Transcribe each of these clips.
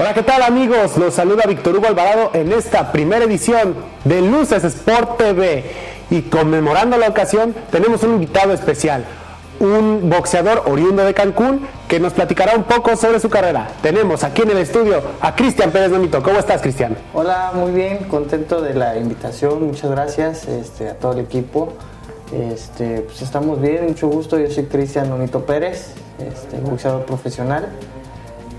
Hola, ¿qué tal amigos? Los saluda Víctor Hugo Alvarado en esta primera edición de Luces Sport TV. Y conmemorando la ocasión, tenemos un invitado especial, un boxeador oriundo de Cancún que nos platicará un poco sobre su carrera. Tenemos aquí en el estudio a Cristian Pérez Nomito. ¿Cómo estás, Cristian? Hola, muy bien, contento de la invitación. Muchas gracias este, a todo el equipo. Este, pues estamos bien, mucho gusto. Yo soy Cristian Nonito Pérez, este, boxeador profesional.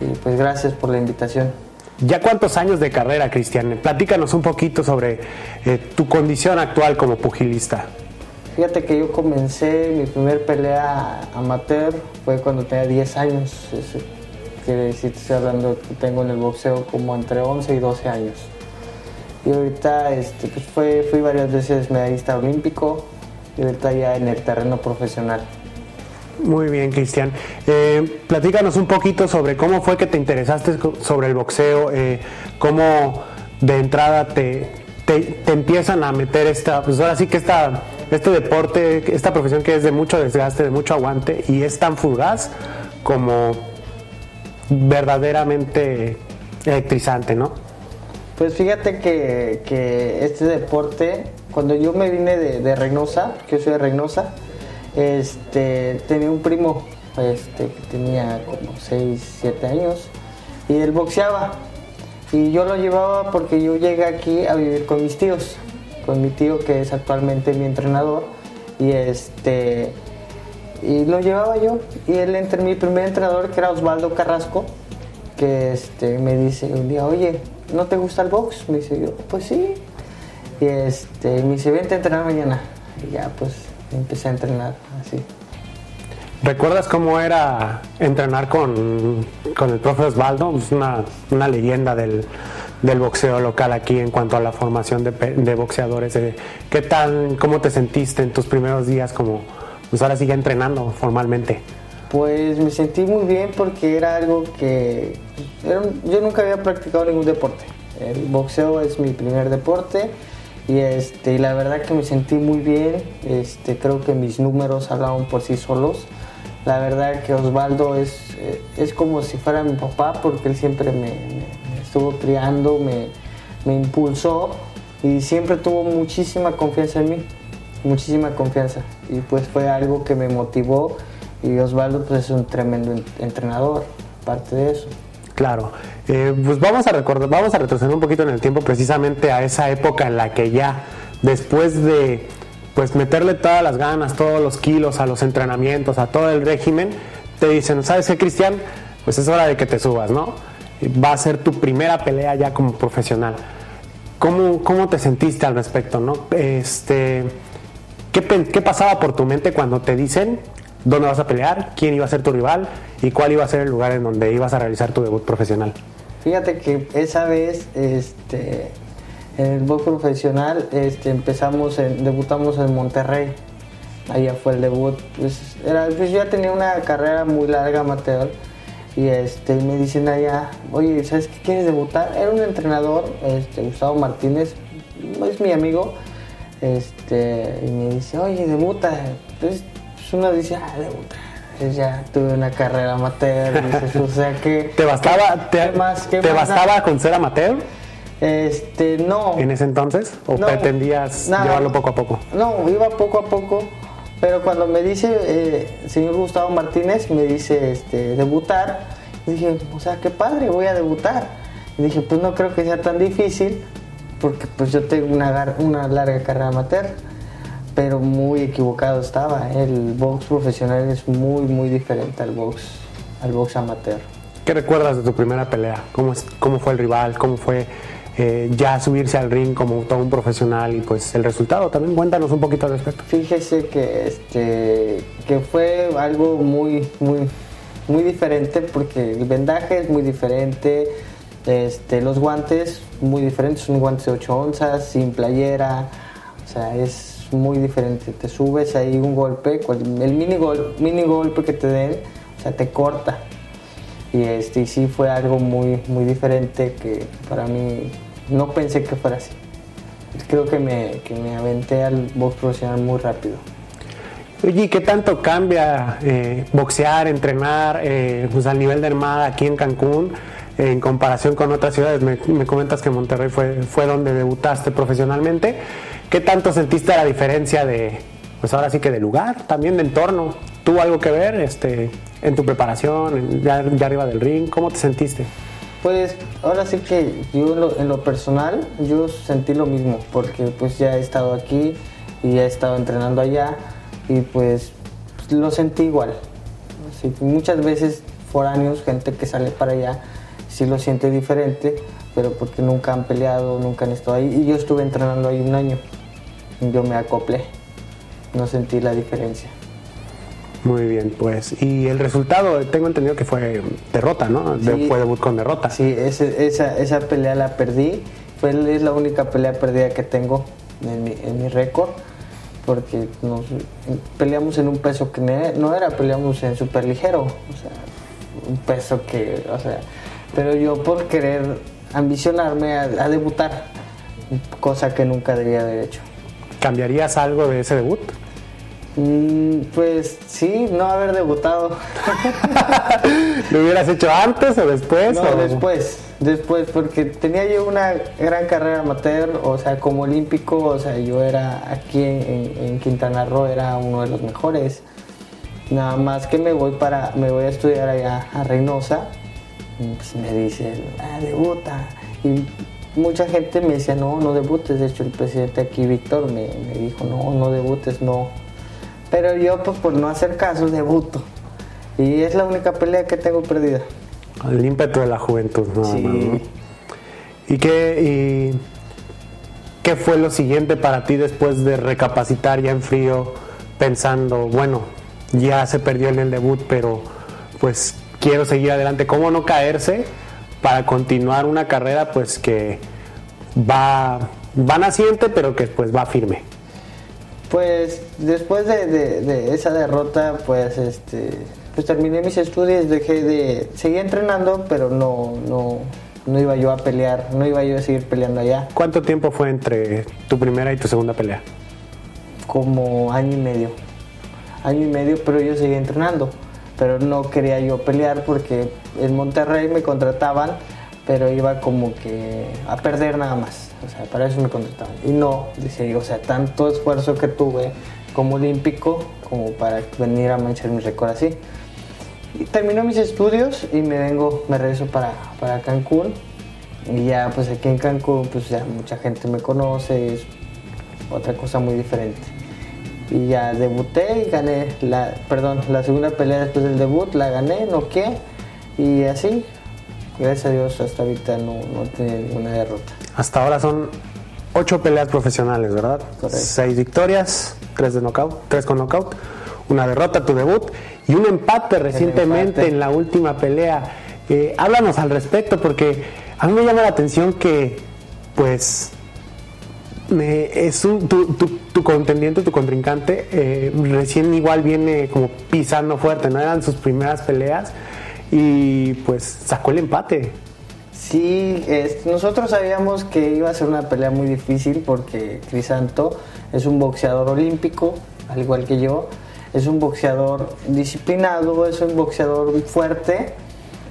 Y pues gracias por la invitación. ¿Ya cuántos años de carrera, Cristian? Platícanos un poquito sobre eh, tu condición actual como pugilista. Fíjate que yo comencé mi primer pelea amateur fue cuando tenía 10 años. quiere decir, estoy hablando que tengo en el boxeo como entre 11 y 12 años. Y ahorita este, pues fue, fui varias veces medallista olímpico y ahorita ya en el terreno profesional. Muy bien, Cristian. Eh, platícanos un poquito sobre cómo fue que te interesaste sobre el boxeo, eh, cómo de entrada te, te, empiezan a meter esta, pues ahora sí que esta, este deporte, esta profesión que es de mucho desgaste, de mucho aguante y es tan fugaz como verdaderamente electrizante, ¿no? Pues fíjate que, este deporte, cuando yo me vine de, de Reynosa, que yo soy de Reynosa, este, tenía un primo este, que tenía como 6, 7 años y él boxeaba. Y yo lo llevaba porque yo llegué aquí a vivir con mis tíos, con mi tío que es actualmente mi entrenador. Y este y lo llevaba yo. Y él entre mi primer entrenador, que era Osvaldo Carrasco, que este, me dice un día, oye, ¿no te gusta el box? Me dice yo, pues sí. Y este, me dice, vente a entrenar mañana. Y ya pues empecé a entrenar así. ¿Recuerdas cómo era entrenar con, el profe Osvaldo? Es una, una leyenda del, boxeo local aquí en cuanto a la formación de, boxeadores. ¿Qué tal, cómo te sentiste en tus primeros días como, pues ahora sigue entrenando formalmente? Pues me sentí muy bien porque era algo que yo nunca había practicado ningún deporte. El boxeo es mi primer deporte y este, la verdad que me sentí muy bien, este, creo que mis números hablaban por sí solos. La verdad que Osvaldo es, eh, es como si fuera mi papá porque él siempre me, estuvo criando, me, me, impulsó y siempre tuvo muchísima confianza en mí, muchísima confianza. Y pues fue algo que me motivó y Osvaldo pues es un tremendo entrenador, parte de eso. Claro, eh, pues vamos a recordar, vamos a retroceder un poquito en el tiempo precisamente a esa época en la que ya después de pues meterle todas las ganas, todos los kilos a los entrenamientos, a todo el régimen, te dicen, ¿sabes qué, Cristian? Pues es hora de que te subas, ¿no? Va a ser tu primera pelea ya como profesional. ¿Cómo, cómo te sentiste al respecto, no? Este, ¿qué, ¿Qué pasaba por tu mente cuando te dicen dónde vas a pelear, quién iba a ser tu rival y cuál iba a ser el lugar en donde ibas a realizar tu debut profesional. Fíjate que esa vez, este, en el debut profesional, este, empezamos, debutamos en Monterrey. Allá fue el debut. Pues, era, pues ya tenía una carrera muy larga amateur y este, me dicen allá, oye, ¿sabes qué quieres debutar? Era un entrenador, este, Gustavo Martínez, es mi amigo, este, y me dice, oye, debuta. Entonces, pues uno dice, ah, debutar ya tuve una carrera amateur, o sea que... ¿Te bastaba, te, más, ¿te bastaba con ser amateur? Este, no. ¿En ese entonces? ¿O pretendías llevarlo poco a poco? No, iba poco a poco, pero cuando me dice eh, el señor Gustavo Martínez, me dice este, debutar, dije, o sea, qué padre, voy a debutar. Y dije, pues no creo que sea tan difícil, porque pues yo tengo una, una larga carrera amateur pero muy equivocado estaba. El box profesional es muy, muy diferente al box, al box amateur. ¿Qué recuerdas de tu primera pelea? ¿Cómo, cómo fue el rival? ¿Cómo fue eh, ya subirse al ring como todo un profesional? Y pues el resultado también, cuéntanos un poquito al respecto. Fíjese que, este, que fue algo muy, muy, muy diferente porque el vendaje es muy diferente. Este, los guantes muy diferentes, son guantes de 8 onzas, sin playera, o sea, es muy diferente. Te subes ahí un golpe, el mini, gol, mini golpe que te den, o sea, te corta. Y este, y sí fue algo muy, muy diferente que para mí no pensé que fuera así. Creo que me, que me aventé al box profesional muy rápido. Oye, ¿qué tanto cambia eh, boxear, entrenar eh, pues al nivel de armada aquí en Cancún en comparación con otras ciudades. Me, me comentas que Monterrey fue, fue donde debutaste profesionalmente. ¿Qué tanto sentiste la diferencia de, pues ahora sí que de lugar, también de entorno? ¿Tuvo algo que ver este, en tu preparación, ya, ya arriba del ring? ¿Cómo te sentiste? Pues ahora sí que yo en lo, en lo, personal, yo sentí lo mismo, porque pues ya he estado aquí y he estado entrenando allá y pues lo sentí igual. Así muchas veces foráneos, gente que sale para allá, sí lo siente diferente, pero porque nunca han peleado, nunca han estado ahí. Y yo estuve entrenando ahí un año, yo me acoplé, no sentí la diferencia. Muy bien, pues. Y el resultado, tengo entendido que fue derrota, ¿no? Sí. fue debut con derrota. Sí, ese, esa, esa pelea la perdí. Fue, es la única pelea perdida que tengo en mi, en mi récord. Porque nos peleamos en un peso que no era, peleamos en súper ligero. O sea, un peso que, o sea. Pero yo por querer ambicionarme a, a debutar, cosa que nunca debía haber hecho. ¿Cambiarías algo de ese debut? Mm, pues sí, no haber debutado. ¿Lo hubieras hecho antes o después? No, o? después, después, porque tenía yo una gran carrera amateur, o sea, como olímpico, o sea, yo era aquí en, en, en Quintana Roo, era uno de los mejores. Nada más que me voy para, me voy a estudiar allá a Reynosa, y pues me dicen, ah, debuta. Y mucha gente me decía, no, no debutes. De hecho, el presidente aquí, Víctor, me, me dijo, no, no debutes, no. Pero yo, pues por no hacer caso, debuto. Y es la única pelea que tengo perdida. El ímpetu de la juventud, ¿no? Sí. ¿Y qué, y qué fue lo siguiente para ti después de recapacitar ya en frío, pensando, bueno, ya se perdió en el debut, pero pues quiero seguir adelante? ¿Cómo no caerse para continuar una carrera pues que va, va naciente, pero que pues va firme? Pues después de, de, de, esa derrota, pues este, pues terminé mis estudios, dejé de, seguí entrenando, pero no, no, no iba yo a pelear, no iba yo a seguir peleando allá. ¿Cuánto tiempo fue entre tu primera y tu segunda pelea? Como año y medio, año y medio, pero yo seguía entrenando, pero no quería yo pelear porque en Monterrey me contrataban, pero iba como que a perder nada más. O sea, para eso me contrataban. Y no, dice o sea, tanto esfuerzo que tuve como olímpico como para venir a manchar mi récord así. Y termino mis estudios y me vengo, me regreso para, para Cancún. Y ya, pues aquí en Cancún, pues ya mucha gente me conoce, es otra cosa muy diferente. Y ya debuté y gané, la, perdón, la segunda pelea después del debut, la gané, noqué. Y así, gracias a Dios, hasta ahorita no, no tenía ninguna derrota. Hasta ahora son ocho peleas profesionales, ¿verdad? Correcto. Seis victorias, tres de knockout, tres con knockout, una derrota, tu debut y un empate recientemente empate. en la última pelea. Eh, háblanos al respecto porque a mí me llama la atención que, pues, me, es un, tu, tu, tu, contendiente, tu contrincante, eh, recién igual viene como pisando fuerte, ¿no? Eran sus primeras peleas y pues sacó el empate. Sí, es, nosotros sabíamos que iba a ser una pelea muy difícil porque Crisanto es un boxeador olímpico, al igual que yo. Es un boxeador disciplinado, es un boxeador fuerte.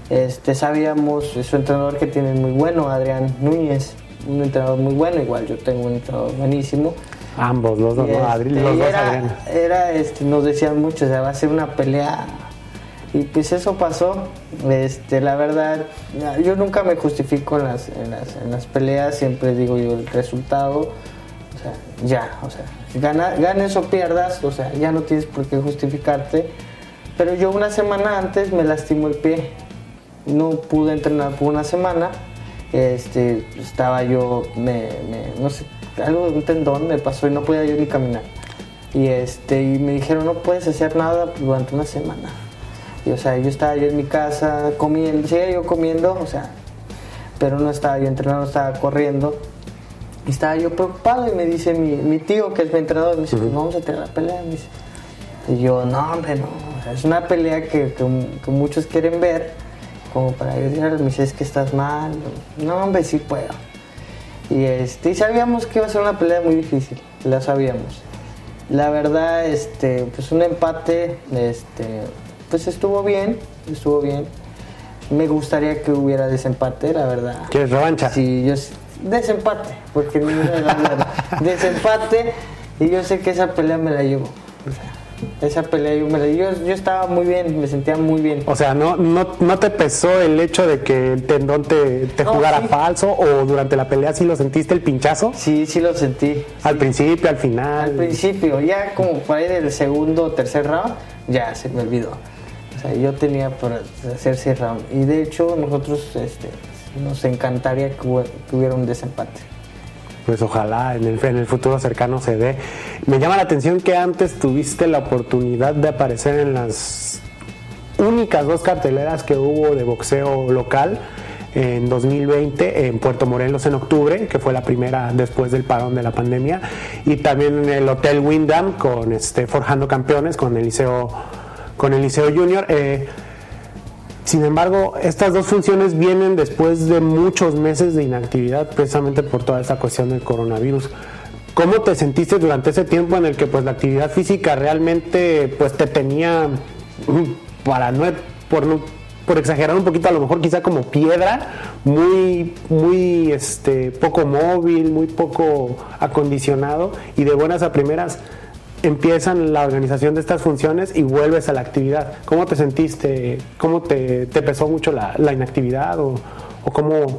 Este, sabíamos, su entrenador que tiene muy bueno, Adrián Núñez, un entrenador muy bueno, igual yo tengo un entrenador buenísimo. Ambos, los dos, este, los dos era, Adrián. era, este, nos decían mucho, o sea, va a ser una pelea y pues eso pasó. Este, la verdad, yo nunca me justifico en las, en las, en las peleas, siempre digo yo el resultado. O sea, ya, o sea, gana, ganes o pierdas, o sea, ya no tienes por qué justificarte. Pero yo una semana antes me lastimó el pie. No pude entrenar por una semana. Este, estaba yo, me, me- no sé, algo de un tendón me pasó y no podía yo ni caminar. Y, este, y me dijeron, no puedes hacer nada durante una semana. Y, o sea, yo estaba yo en mi casa comiendo, seguía yo comiendo, o sea, pero no estaba yo entrenando, estaba corriendo. Y estaba yo preocupado y me dice mi, mi tío, que es mi entrenador, me dice, "Pues vamos a tener la pelea. Me dice. Y yo, no, hombre, no. O sea, es una pelea que, que- que muchos quieren ver, como para ayudar. Me dice, es que estás mal. No, hombre, sí puedo. Y, este, y sabíamos que iba a ser una pelea muy difícil, la sabíamos. La verdad, este, pues un empate, este, pues estuvo bien, estuvo bien. me gustaría que hubiera desempate, la verdad. ¿Quieres revancha? Sí, yo desempate, porque desempate y yo sé que esa pelea me la llevo. Esa pelea yo me yo, yo estaba muy bien, me sentía muy bien. O sea, ¿no, no, te pesó el hecho de que el tendón te, te jugara falso o durante la pelea sí lo sentiste el pinchazo? Sí, sí lo sentí. Al principio, al final. Al principio, ya como por ahí del segundo o tercer round, ya se me olvidó. O sea, yo tenía por hacer ese round. Y de hecho, nosotros este, nos encantaría que hubiera un desempate pues ojalá en el, en el futuro cercano se dé. Me llama la atención que antes tuviste la oportunidad de aparecer en las únicas dos carteleras que hubo de boxeo local en 2020 en Puerto Morelos en octubre, que fue la primera después del parón de la pandemia, y también en el Hotel Wyndham con este Forjando Campeones, con el Liceo, con Junior. Eh, sin embargo, estas dos funciones vienen después de muchos meses de inactividad, precisamente por toda esta cuestión del coronavirus. ¿Cómo te sentiste durante ese tiempo en el que pues la actividad física realmente pues te tenía mm, para no por por exagerar un poquito a lo mejor quizá como piedra, muy muy este poco móvil, muy poco acondicionado y de buenas a primeras empiezan la organización de estas funciones y vuelves a la actividad. ¿Cómo te sentiste? ¿Cómo te, pesó mucho la, inactividad o, cómo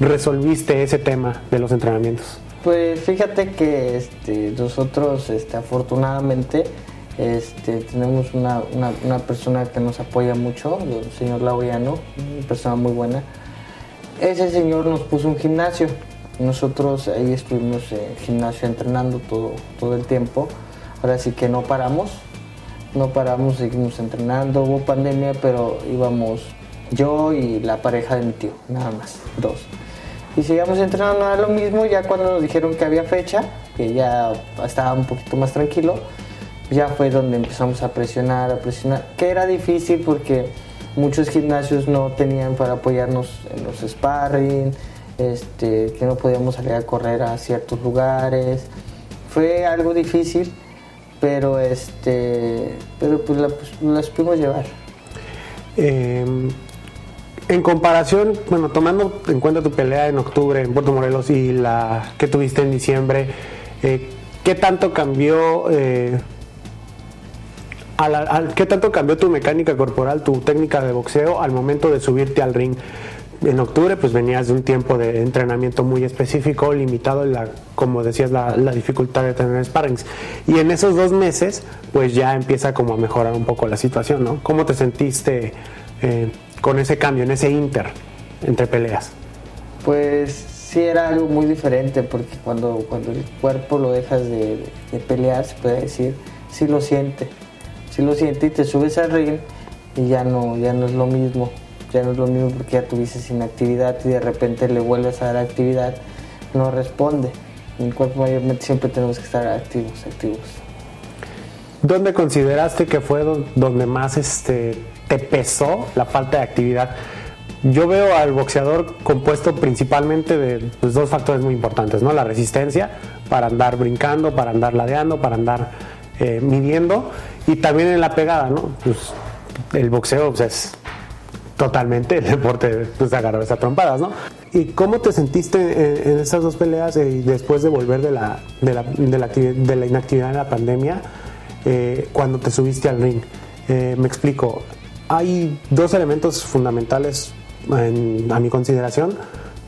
resolviste ese tema de los entrenamientos? Pues fíjate que este, nosotros este, afortunadamente este, tenemos una, persona que nos apoya mucho, el señor Laureano, una persona muy buena. Ese señor nos puso un gimnasio. Nosotros ahí estuvimos en gimnasio entrenando todo, todo el tiempo ahora sí que no paramos, no paramos, seguimos entrenando, hubo pandemia, pero íbamos yo y la pareja de mi tío, nada más, dos. Y seguíamos entrenando a lo mismo, ya cuando nos dijeron que había fecha, que ya estaba un poquito más tranquilo, ya fue donde empezamos a presionar, a presionar, que era difícil porque muchos gimnasios no tenían para apoyarnos en los sparring, este, que no podíamos salir a correr a ciertos lugares. Fue algo difícil, pero este pero pues, pues las pudimos llevar em, en comparación bueno tomando en cuenta tu pelea en octubre en Puerto Morelos y la que tuviste en diciembre eh, qué tanto cambió eh, ¿Qué tanto cambió tu mecánica corporal, tu técnica de boxeo al momento de subirte al ring? En octubre pues venías de un tiempo de entrenamiento muy específico, limitado, la, como decías, la, dificultad de tener sparrings. Y en esos dos meses pues ya empieza como a mejorar un poco la situación, ¿no? ¿Cómo te sentiste eh, con ese cambio, en ese inter entre peleas? Pues sí era algo muy diferente porque cuando, cuando el cuerpo lo dejas de, pelear, se puede decir, sí lo siente, sí lo siente y te subes al ring y ya no, ya no es lo mismo ya no es lo mismo porque ya tuviste inactividad y de repente le vuelves a dar actividad, no responde. En el cuerpo mayormente siempre tenemos que estar activos, activos. ¿Dónde consideraste que fue donde más este, te pesó la falta de actividad? Yo veo al boxeador compuesto principalmente de pues, dos factores muy importantes, ¿no? La resistencia para andar brincando, para andar ladeando, para andar eh, midiendo y también en la pegada, ¿no? Pues, el boxeo pues, es totalmente el deporte pues, agarrar esas trompadas, ¿no? ¿Y cómo te sentiste en, esas dos peleas eh, y después de volver de la, de la, de inactividad en la pandemia eh, cuando te subiste al ring? Eh, me explico, hay dos elementos fundamentales a mi consideración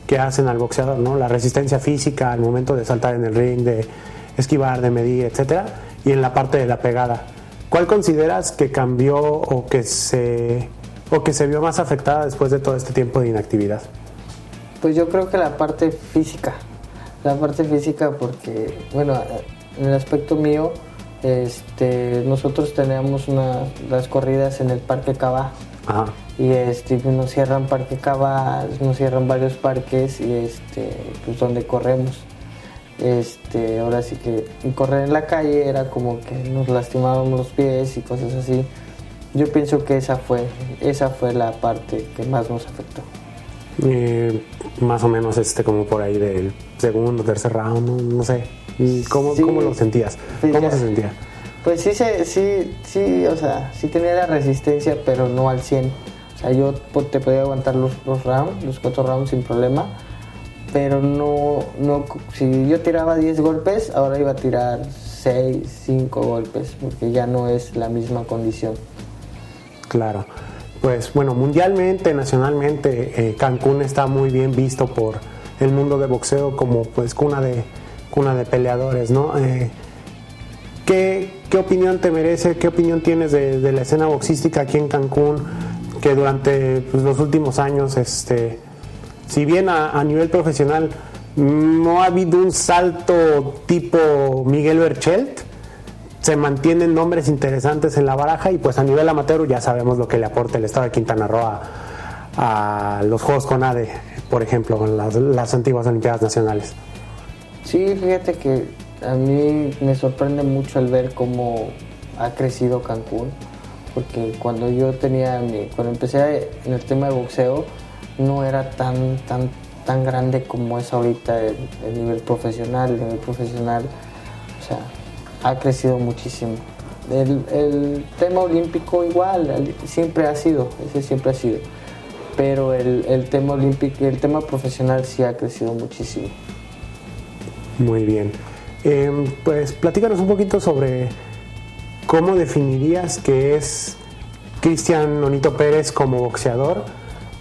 que hacen al boxeador, ¿no? La resistencia física al momento de saltar en el ring, de esquivar, de medir, etcétera, y en la parte de la pegada. ¿Cuál consideras que cambió o que se o que se vio más afectada después de todo este tiempo de inactividad? Pues yo creo que la parte física, la parte física porque, bueno, en el aspecto mío, este, nosotros teníamos una, las corridas en el Parque Cava. Y este, nos cierran Parque Cava, nos cierran varios parques y este, pues donde corremos. Este, ahora sí que correr en la calle era como que nos lastimábamos los pies y cosas así. Yo pienso que esa fue, esa fue la parte que más nos afectó. Eh, más o menos este como por ahí del segundo, tercer round, no, sé. ¿Cómo, ¿Cómo, lo sentías? ¿Cómo se sentía? Pues sí, sí, sí, o sea, sí tenía la resistencia, pero no al 100. O O sea, yo te podía aguantar los, los rounds, los cuatro rounds sin problema, pero no, no, si yo tiraba 10 golpes, ahora iba a tirar 6, 5 golpes, porque ya no es la misma condición. Claro. Pues bueno, mundialmente, nacionalmente, eh, Cancún está muy bien visto por el mundo de boxeo como pues cuna de, cuna de peleadores, ¿no? Eh, ¿qué, opinión te merece? ¿Qué opinión tienes de, la escena boxística aquí en Cancún? Que durante pues, los últimos años, este, si bien a, nivel profesional no ha habido un salto tipo Miguel Berchelt, se mantienen nombres interesantes en la baraja y pues a nivel amateur ya sabemos lo que le aporta el estado de Quintana Roo a, los Juegos con ADE, por ejemplo, en las, antiguas Olimpiadas Nacionales. Sí, fíjate que a mí me sorprende mucho el ver cómo ha crecido Cancún, porque cuando yo tenía, cuando empecé en el tema de boxeo, no era tan, tan, tan grande como es ahorita el, nivel profesional, el nivel profesional, ha crecido muchísimo. El, tema olímpico igual, siempre ha sido, ese siempre ha sido, pero el, el tema olímpico, el tema profesional sí ha crecido muchísimo. Muy bien. Em, pues platícanos un poquito sobre cómo definirías que es Cristian Nonito Pérez como boxeador,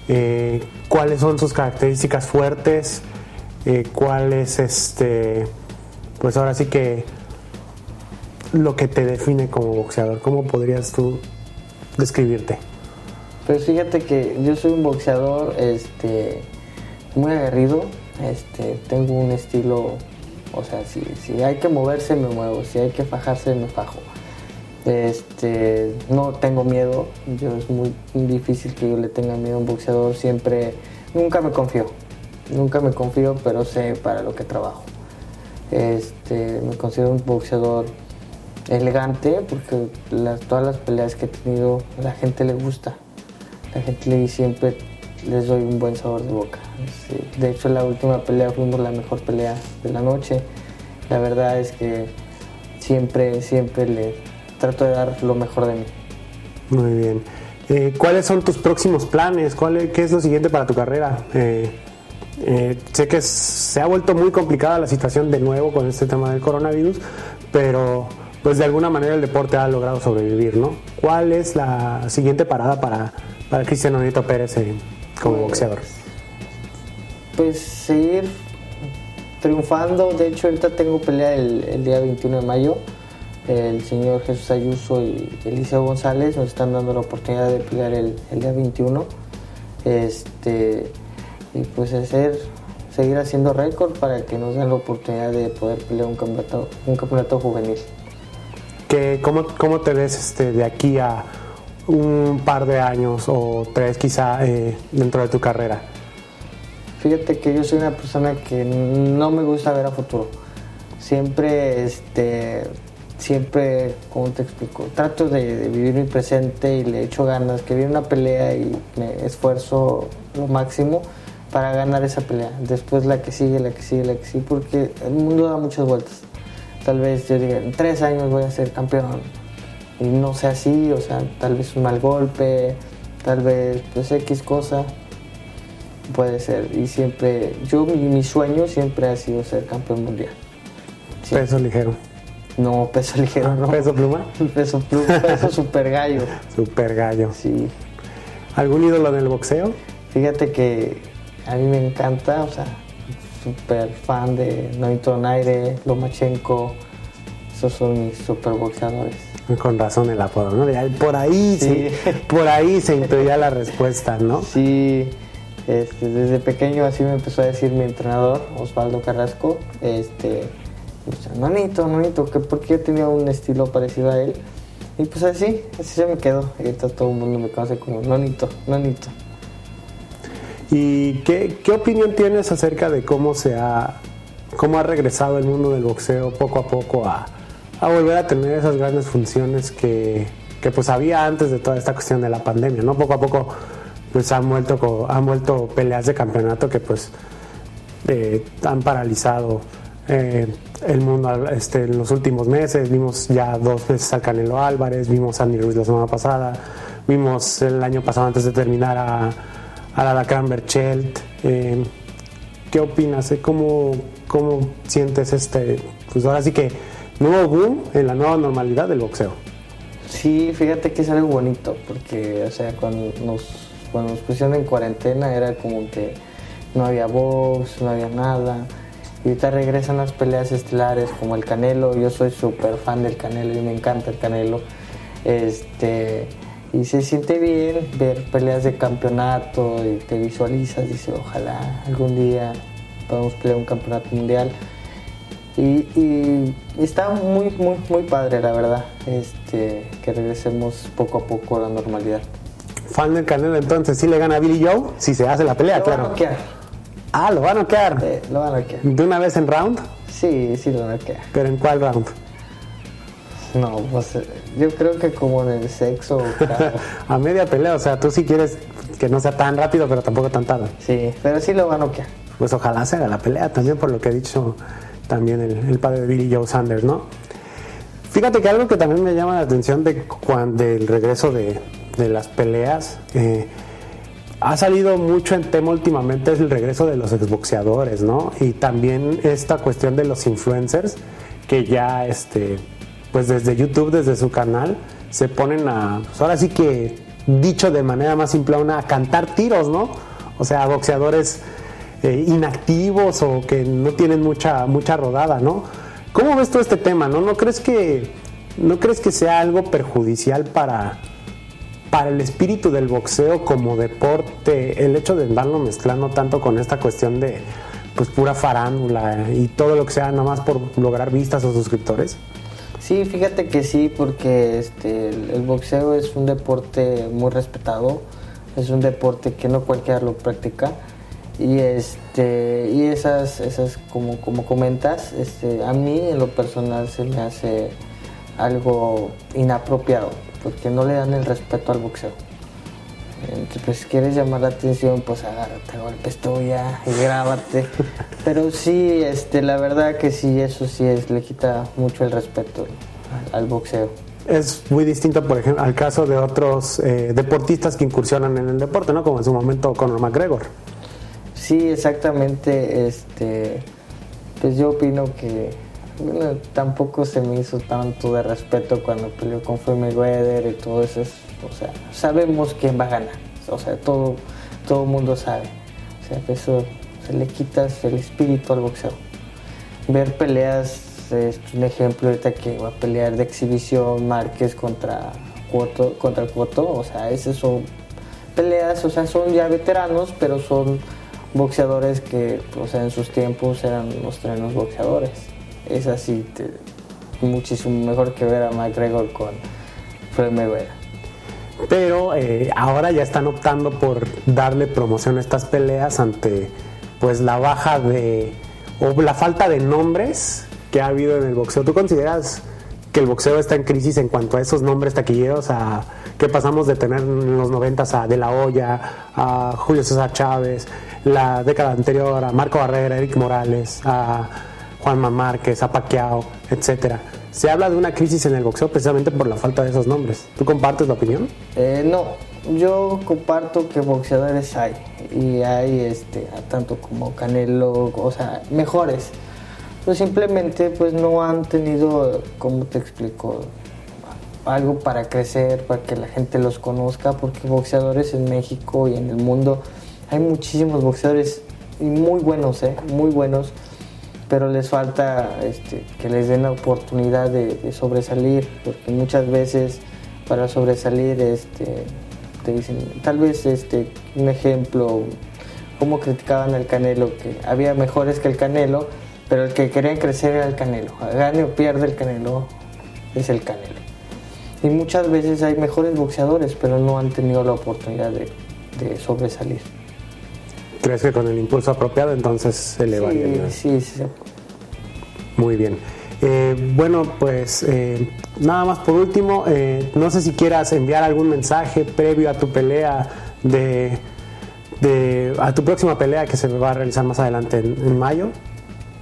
eh, cuáles son sus características fuertes, eh, cuál es este, pues ahora sí que lo que te define como boxeador, ¿cómo podrías tú describirte? Pues fíjate que yo soy un boxeador este, muy aguerrido, este, tengo un estilo o sea, si, si hay que moverse, me muevo. Si hay que fajarse, me fajo. Este, no tengo miedo. Yo es muy difícil que yo le tenga miedo a un boxeador. Siempre, nunca me confío. Nunca me confío, pero sé para lo que trabajo. Este, me considero un boxeador elegante porque todas las peleas que he tenido a la gente le gusta. La gente le siempre les doy un buen sabor de boca. De hecho, la última pelea fuimos la mejor pelea de la noche. La verdad es que siempre, siempre le trato de dar lo mejor de mí. Muy bien. Eh, ¿Cuáles son tus próximos planes? ¿Cuál, ¿Qué es lo siguiente para tu carrera? Eh, eh, sé que se ha vuelto muy complicada la situación de nuevo con este tema del coronavirus, pero pues de alguna manera el deporte ha logrado sobrevivir, ¿no? ¿Cuál es la siguiente parada para, para Cristiano Nieto Pérez como pues, boxeador? Pues seguir triunfando. De hecho, ahorita tengo pelea el, día 21 de mayo. El señor Jesús Ayuso y Eliseo González nos están dando la oportunidad de pelear el, día 21. Este, y pues hacer, seguir haciendo récord para que nos den la oportunidad de poder pelear un campeonato, un campeonato juvenil. ¿Qué, cómo, ¿Cómo te ves este, de aquí a un par de años o tres quizá eh, dentro de tu carrera? Fíjate que yo soy una persona que no me gusta ver a futuro. Siempre, este, siempre, ¿cómo te explico? Trato de, vivir mi presente y le echo ganas, que viene una pelea y me esfuerzo lo máximo para ganar esa pelea. Después la que sigue, la que sigue, la que sigue, porque el mundo da muchas vueltas. Tal vez yo diga, en tres años voy a ser campeón y no sea así, o sea, tal vez un mal golpe, tal vez pues X cosa, puede ser. Y siempre, yo mi, sueño siempre ha sido ser campeón mundial. Peso ligero. No, peso ligero, no. ¿Peso pluma? Peso pluma, peso super gallo. Super gallo. Sí. ¿Algún ídolo del boxeo? Fíjate que a mí me encanta, o sea, super fan de Noito Naire, Lomachenko, esos son mis super boxeadores. Con razón el apodo, ¿no? Por ahí, se, por ahí se intuía la respuesta, ¿no? Sí, este, desde pequeño así me empezó a decir mi entrenador, Osvaldo Carrasco, este, nonito, nonito, que porque yo tenía un estilo parecido a él. Y pues así, así se me quedó. Y ahorita todo el mundo me conoce como nonito, nonito. ¿Y qué, qué opinión tienes acerca de cómo se ha, cómo ha regresado el mundo del boxeo poco a poco a, a volver a tener esas grandes funciones que, pues había antes de toda esta cuestión de la pandemia, ¿no? Poco a poco pues han vuelto, han vuelto peleas de campeonato que pues eh, han paralizado eh, el mundo este, en los últimos meses. Vimos ya dos veces a Canelo Álvarez, vimos a Andy Ruiz la semana pasada, Vimos el año pasado antes de terminar a, a la Lacran Berchelt. Eh, ¿Qué opinas? ¿Cómo, ¿Cómo sientes este, pues ahora sí que nuevo boom en la nueva normalidad del boxeo? Sí, fíjate que es algo bonito, porque, o sea, cuando nos, cuando nos pusieron en cuarentena era como que no había box, no había nada. Y ahorita regresan las peleas estelares como el Canelo. Yo soy súper fan del Canelo y me encanta el Canelo. Este, y se siente bien ver peleas de campeonato y te visualizas, dice, ojalá algún día podamos pelear un campeonato mundial. Y, está muy, muy, muy padre, la verdad, este, que regresemos poco a poco a la normalidad. Fan del Canelo, entonces, si le gana a Billy Joe, si se hace la pelea, lo claro. Va a noquear. Ah, lo va a noquear. Sí, lo va a noquear. ¿De una vez en round? Sí, sí lo va a noquear. ¿Pero en cuál round? No, pues yo creo que como en el sexo. Claro. a media pelea, o sea, tú sí quieres que no sea tan rápido, pero tampoco tan tarde. Sí, pero sí lo va a noquear. Pues ojalá se haga la pelea también, por lo que ha dicho también el, el padre de Billy Joe Sanders, ¿no? Fíjate que algo que también me llama la atención de cuando del regreso de, de las peleas, eh, ha salido mucho en tema últimamente es el regreso de los exboxeadores, ¿no? Y también esta cuestión de los influencers que ya, este, pues desde YouTube, desde su canal, se ponen a, pues ahora sí que dicho de manera más simple, a cantar tiros, ¿no? O sea, boxeadores eh, inactivos o que no tienen mucha, mucha rodada, ¿no? ¿Cómo ves todo este tema, no? ¿No crees que, no crees que sea algo perjudicial para, para el espíritu del boxeo como deporte, el hecho de andarlo mezclando tanto con esta cuestión de pues pura farándula y todo lo que sea nada más por lograr vistas o suscriptores? Sí, fíjate que sí, porque este, el, boxeo es un deporte muy respetado, es un deporte que no cualquiera lo practica y este y esas esas como como comentas este a mí en lo personal se me hace algo inapropiado porque no le dan el respeto al boxeo pues si quieres llamar la atención pues agárrate golpes tú ya y grábate pero sí este la verdad que sí eso sí es le quita mucho el respeto al, al boxeo es muy distinto, por ejemplo, al caso de otros eh, deportistas que incursionan en el deporte, ¿no? Como en su momento Conor McGregor. Sí, exactamente. Este, pues yo opino que bueno, tampoco se me hizo tanto de respeto cuando peleó con Floyd Mayweather y todo eso. O sea, sabemos quién va a ganar. O sea, todo todo mundo sabe. O sea, que eso se le quita el espíritu al boxeo. Ver peleas, es un ejemplo ahorita que va a pelear de exhibición Márquez contra Cuoto, contra Cuoto. O sea, esas son peleas, o sea, son ya veteranos, pero son boxeadores que o sea, en sus tiempos eran los trenos boxeadores. Es así, te, muchísimo mejor que ver a McGregor con Floyd Mayweather. Pero eh, ahora ya están optando por darle promoción a estas peleas ante pues la baja de o la falta de nombres que ha habido en el boxeo. ¿Tú consideras que el boxeo está en crisis en cuanto a esos nombres taquilleros, a que pasamos de tener en los 90 a De La Hoya, a Julio César Chávez, la década anterior a Marco Barrera, Eric Morales, a Juanma Márquez, a Pacquiao, etcétera? Se habla de una crisis en el boxeo precisamente por la falta de esos nombres. ¿Tú compartes la opinión? Eh, no, yo comparto que boxeadores hay y hay este, tanto como Canelo, o sea, mejores pues simplemente pues no han tenido, como te explico, algo para crecer, para que la gente los conozca, porque boxeadores en México y en el mundo hay muchísimos boxeadores y muy buenos, ¿eh? muy buenos, pero les falta este, que les den la oportunidad de, sobresalir, porque muchas veces para sobresalir este, te dicen, tal vez este, un ejemplo, como criticaban al Canelo, que había mejores que el Canelo, pero el que quería crecer era el Canelo. Gane o pierde el Canelo, es el Canelo. Y muchas veces hay mejores boxeadores, pero no han tenido la oportunidad de sobresalir. ¿Crees que con el impulso apropiado entonces se le va sí, sí, sí. Muy bien. Eh, bueno, pues eh, nada más por último, eh, no sé si quieras enviar algún mensaje previo a tu pelea de, de a tu próxima pelea que se va a realizar más adelante en, en mayo.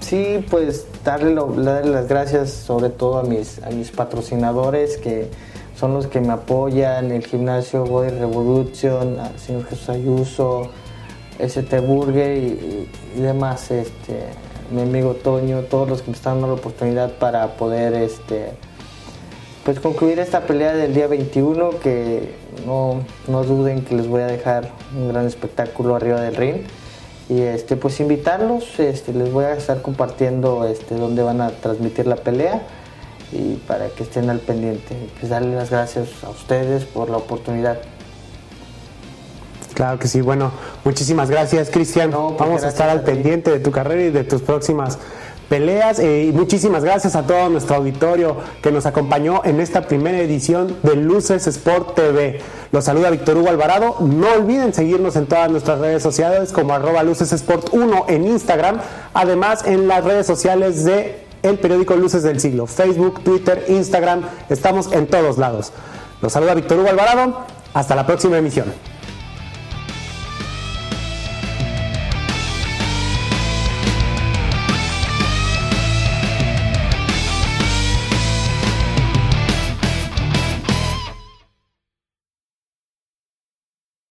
Sí, pues darle, lo, darle, las gracias sobre todo a mis, a mis patrocinadores que son los que me apoyan, el gimnasio Body Revolution, al señor Jesús Ayuso, ST Burger y, demás, este, mi amigo Toño, todos los que me están dando la oportunidad para poder este, pues concluir esta pelea del día 21 que no, no duden que les voy a dejar un gran espectáculo arriba del ring. Y este pues invitarlos este les voy a estar compartiendo este dónde van a transmitir la pelea y para que estén al pendiente. Pues darle las gracias a ustedes por la oportunidad Claro que sí, bueno, muchísimas gracias Cristian. No, pues Vamos a estar al a pendiente de tu carrera y de tus próximas peleas. eh, y muchísimas gracias a todo nuestro auditorio que nos acompañó en esta primera edición de Luces Sport TV. Los saluda Víctor Hugo Alvarado. No olviden seguirnos en todas nuestras redes sociales como arroba Luces Sport 1 en Instagram. Además en las redes sociales de el periódico Luces del Siglo. Facebook, Twitter, Instagram. Estamos en todos lados. Los saluda Víctor Hugo Alvarado. Hasta la próxima emisión.